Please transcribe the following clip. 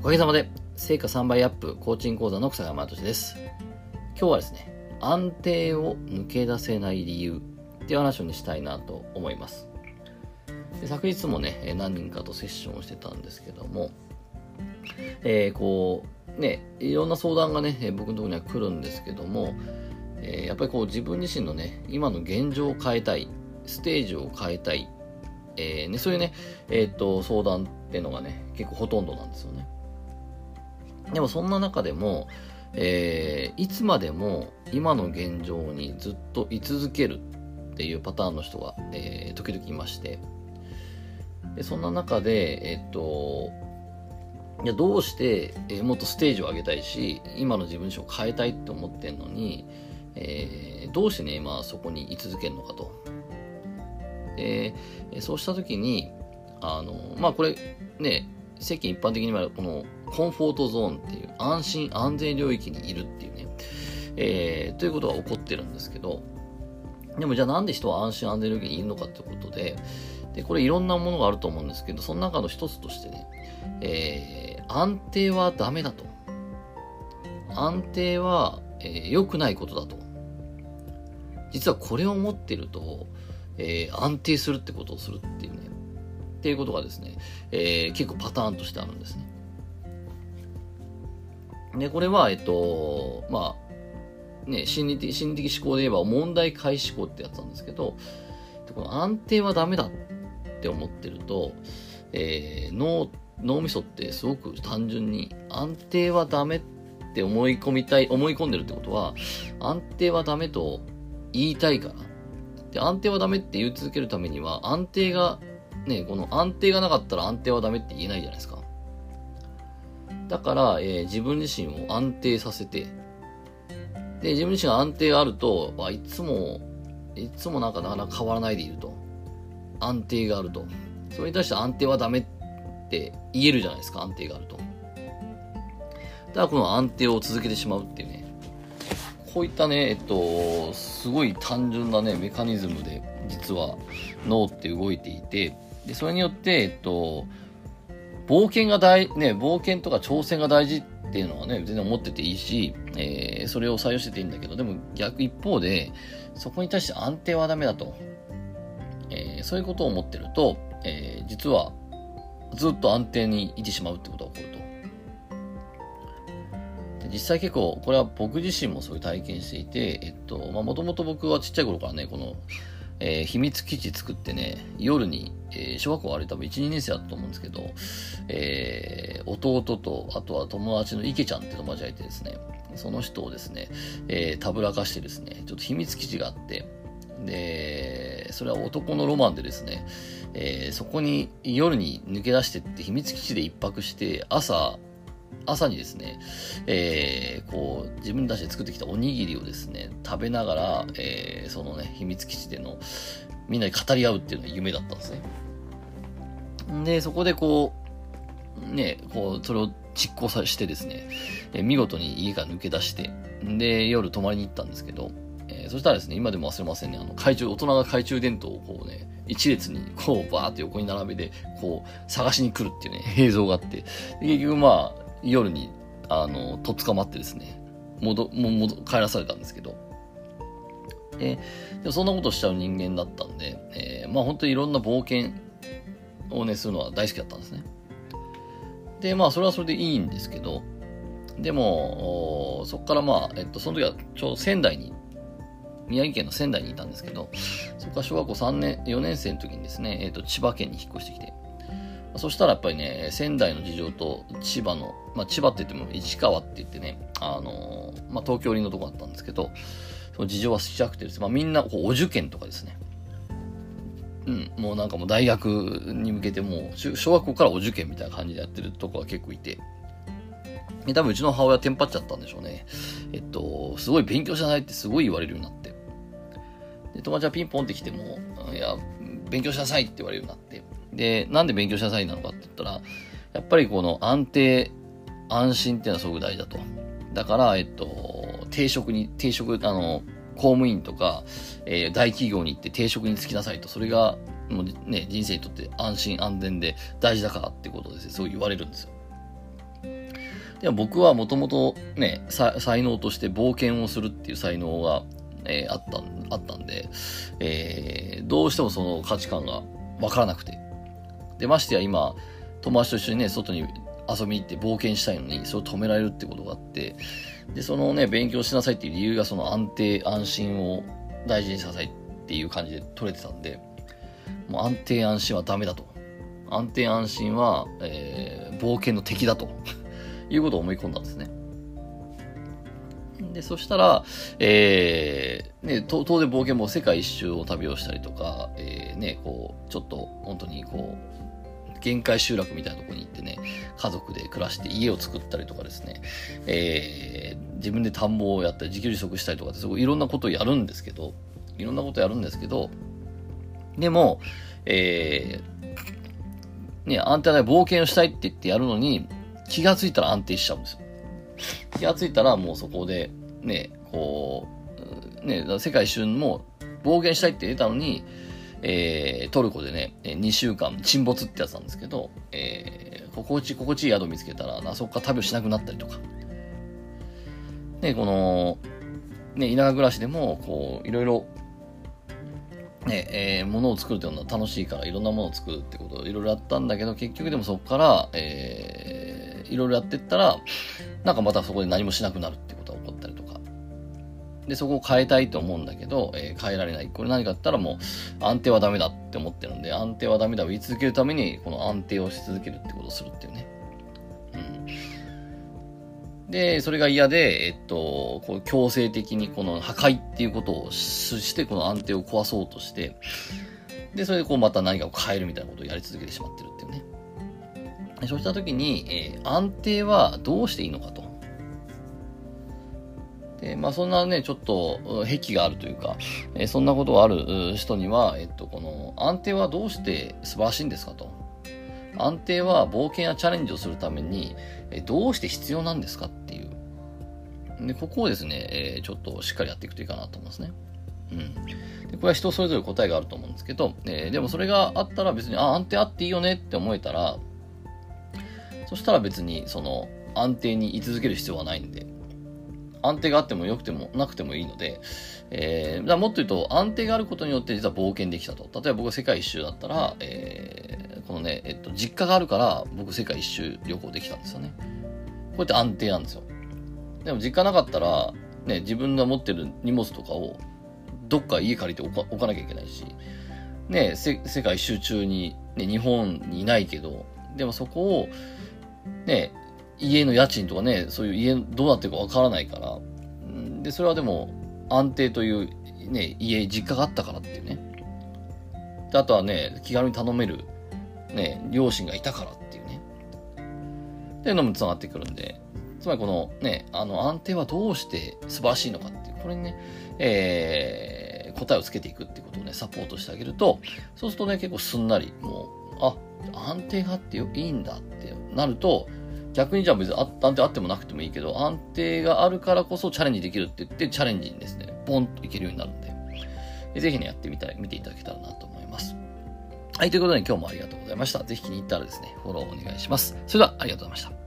おかげさまで、成果3倍アップコーチング講座の草山敏です。今日はですね、安定を抜け出せない理由っていう話をにしたいなと思います。で昨日もね、何人かとセッションをしてたんですけども、えー、こう、ね、いろんな相談がね、僕のところには来るんですけども、えー、やっぱりこう自分自身のね、今の現状を変えたい、ステージを変えたい、えーね、そういうね、えっ、と、相談っていうのがね、結構ほとんどなんですよね。でもそんな中でも、えー、いつまでも今の現状にずっと居続けるっていうパターンの人が、えー、時々いまして、でそんな中で、えっと、いやどうして、えー、もっとステージを上げたいし、今の自分自身を変えたいって思ってんのに、えー、どうしてね、今そこに居続けるのかと。で、そうした時に、あの、まあこれね、世間一般的にはこのコンフォートゾーンっていう安心安全領域にいるっていうね、えー、ということが起こってるんですけど、でもじゃあなんで人は安心安全領域にいるのかってことで、で、これいろんなものがあると思うんですけど、その中の一つとしてね、えー、安定はダメだと。安定は、えー、良くないことだと。実はこれを持ってると、えー、安定するってことをするっていうね、っていうことがですね、えー、結構パターンとしてあるんですね。で、これは、えっと、まあ、ね、心理的、心理的思考で言えば問題解思考ってやつなんですけど、この安定はダメだって思ってると、えー、脳、脳みそってすごく単純に安定はダメって思い込みたい、思い込んでるってことは、安定はダメと言いたいから。で、安定はダメって言い続けるためには、安定がね、この安定がなかったら安定はダメって言えないじゃないですか。だから、えー、自分自身を安定させて、で、自分自身が安定があると、あ、いつも、いつもなんかなかなか変わらないでいると。安定があると。それに対して安定はダメって言えるじゃないですか、安定があると。だからこの安定を続けてしまうっていうね。こういったね、えっと、すごい単純なね、メカニズムで、実は脳って動いていて、で、それによって、えっと、冒険が大、ね、冒険とか挑戦が大事っていうのはね、全然思ってていいし、えー、それを採用してていいんだけど、でも逆一方で、そこに対して安定はダメだと。えー、そういうことを思ってると、えー、実はずっと安定にいてしまうってことが起こると。実際結構、これは僕自身もそういう体験していて、えっと、まあ、もともと僕はちっちゃい頃からね、この、えー、秘密基地作ってね、夜に、えー、小学校あれ多分1、2年生だったと思うんですけど、えー、弟と、あとは友達の池ちゃんって友達がいてですね、その人をですね、え、たぶらかしてですね、ちょっと秘密基地があって、で、それは男のロマンでですね、え、そこに夜に抜け出してって秘密基地で一泊して、朝、朝にですね、えー、こう、自分たちで作ってきたおにぎりをですね、食べながら、えー、そのね、秘密基地での、みんなで語り合うっていうのが夢だったんですね。で、そこでこう、ね、こう、それを実行さしてですね、え、見事に家から抜け出して、で、夜泊まりに行ったんですけど、えー、そしたらですね、今でも忘れませんね、あの、懐中、大人が懐中電灯をこうね、一列にこうバーって横に並べて、こう探しに来るっていうね、映像があって、結局まあ、夜に、あの、とっ捕まってですね、戻、も戻、帰らされたんですけど、で、そんなことしちゃう人間だったんで、えー、まあ本当にいろんな冒険をね、するのは大好きだったんですね。で、まあそれはそれでいいんですけど、でも、そこからまあ、えっと、その時はちょうど仙台に、宮城県の仙台にいたんですけど、そこから小学校3年、4年生の時にですね、えっと、千葉県に引っ越してきて、そしたらやっぱりね、仙台の事情と千葉の、まあ千葉って言っても市川って言ってね、あのー、まあ東京寄りのとこだったんですけど、その事情はちっちゃくてですね、まあみんなこうお受験とかですね、うん、もうなんかもう大学に向けてもう、小学校からお受験みたいな感じでやってるとこが結構いて、多分うちの母親テンパっちゃったんでしょうね。えっと、すごい勉強しなさいってすごい言われるようになって。で、友達はピンポンって来ても、いや、勉強しなさいって言われるようになって。で、なんで勉強しなさいなのかって言ったら、やっぱりこの安定、安心っていうのはすごく大事だと。だから、えっと、定職に、定職、あの、公務員とか、えー、大企業に行って定職に就きなさいと。それが、もうね、人生にとって安心安全で大事だからってことですね、そう言われるんですよ。でも僕はもともとね、才能として冒険をするっていう才能が、えー、あった、あったんで、えー、どうしてもその価値観がわからなくて。で、ましてや今、友達と一緒にね、外に遊びに行って冒険したいのに、それを止められるってことがあって、で、そのね、勉強しなさいっていう理由がその安定、安心を大事にしなさいっていう感じで取れてたんで、もう安定安心はダメだと。安定安心は、えー、冒険の敵だと いうことを思い込んだんですね。で、そしたら、えー、ね、当然冒険も世界一周を旅をしたりとか、えー、ね、こう、ちょっと本当にこう、限界集落みたいなところに行ってね、家族で暮らして家を作ったりとかですね、えー、自分で田んぼをやったり自給自足したりとかってすごいいろんなことをやるんですけど、いろんなことやるんですけど、でも、えー、ね、安定な冒険をしたいって言ってやるのに、気がついたら安定しちゃうんですよ。気がついたらもうそこで、ね、こう、ね、世界一周も冒険したいって出たのに、えー、トルコでね、2週間沈没ってやつなんですけど、えー、心地、心地いい宿見つけたら、なそこから旅しなくなったりとか。ね、この、ね、田舎暮らしでも、こう、いろいろ、ね、えー、物を作るっていうのは楽しいから、いろんなものを作るってことをいろいろやったんだけど、結局でもそこから、えー、いろいろやってったら、なんかまたそこで何もしなくなるってことが起こった。で、そこを変えたいと思うんだけど、えー、変えられない。これ何かあったらもう安定はダメだって思ってるんで、安定はダメだを言い続けるために、この安定をし続けるってことをするっていうね。うん。で、それが嫌で、えっと、こう強制的にこの破壊っていうことをして、この安定を壊そうとして、で、それでこうまた何かを変えるみたいなことをやり続けてしまってるっていうね。そうした時に、えー、安定はどうしていいのかと。で、まあそんなね、ちょっと癖があるというか、えー、そんなことがある人には、えっと、この安定はどうして素晴らしいんですかと。安定は冒険やチャレンジをするために、えどうして必要なんですかっていう。で、ここをですね、えー、ちょっとしっかりやっていくといいかなと思いますね。うん。でこれは人それぞれ答えがあると思うんですけど、えー、でもそれがあったら別に、あ、安定あっていいよねって思えたら、そしたら別にその安定に居続ける必要はないんで、安定があっても良くてもなくてもいいので、えー、だもっと言うと安定があることによって実は冒険できたと。例えば僕が世界一周だったら、えー、このね、えっと、実家があるから僕世界一周旅行できたんですよね。こうやって安定なんですよ。でも実家なかったら、ね、自分が持ってる荷物とかをどっか家借りて置かなきゃいけないし、ね、世界一周中に、ね、日本にいないけど、でもそこを、ね、家の家賃とかね、そういう家どうなってるかわからないから、で、それはでも安定というね、家、実家があったからっていうね。で、あとはね、気軽に頼める、ね、両親がいたからっていうね。っていうのも繋がってくるんで、つまりこのね、あの安定はどうして素晴らしいのかっていう、これにね、えー、答えをつけていくっていうことをね、サポートしてあげると、そうするとね、結構すんなり、もう、あ、安定があっていいんだってなると、逆にじゃあ別に安定あってもなくてもいいけど、安定があるからこそチャレンジできるって言って、チャレンジにですね、ポンといけるようになるんで、ぜひね、やってみたい、見ていただけたらなと思います。はい、ということで今日もありがとうございました。ぜひ気に入ったらですね、フォローお願いします。それではありがとうございました。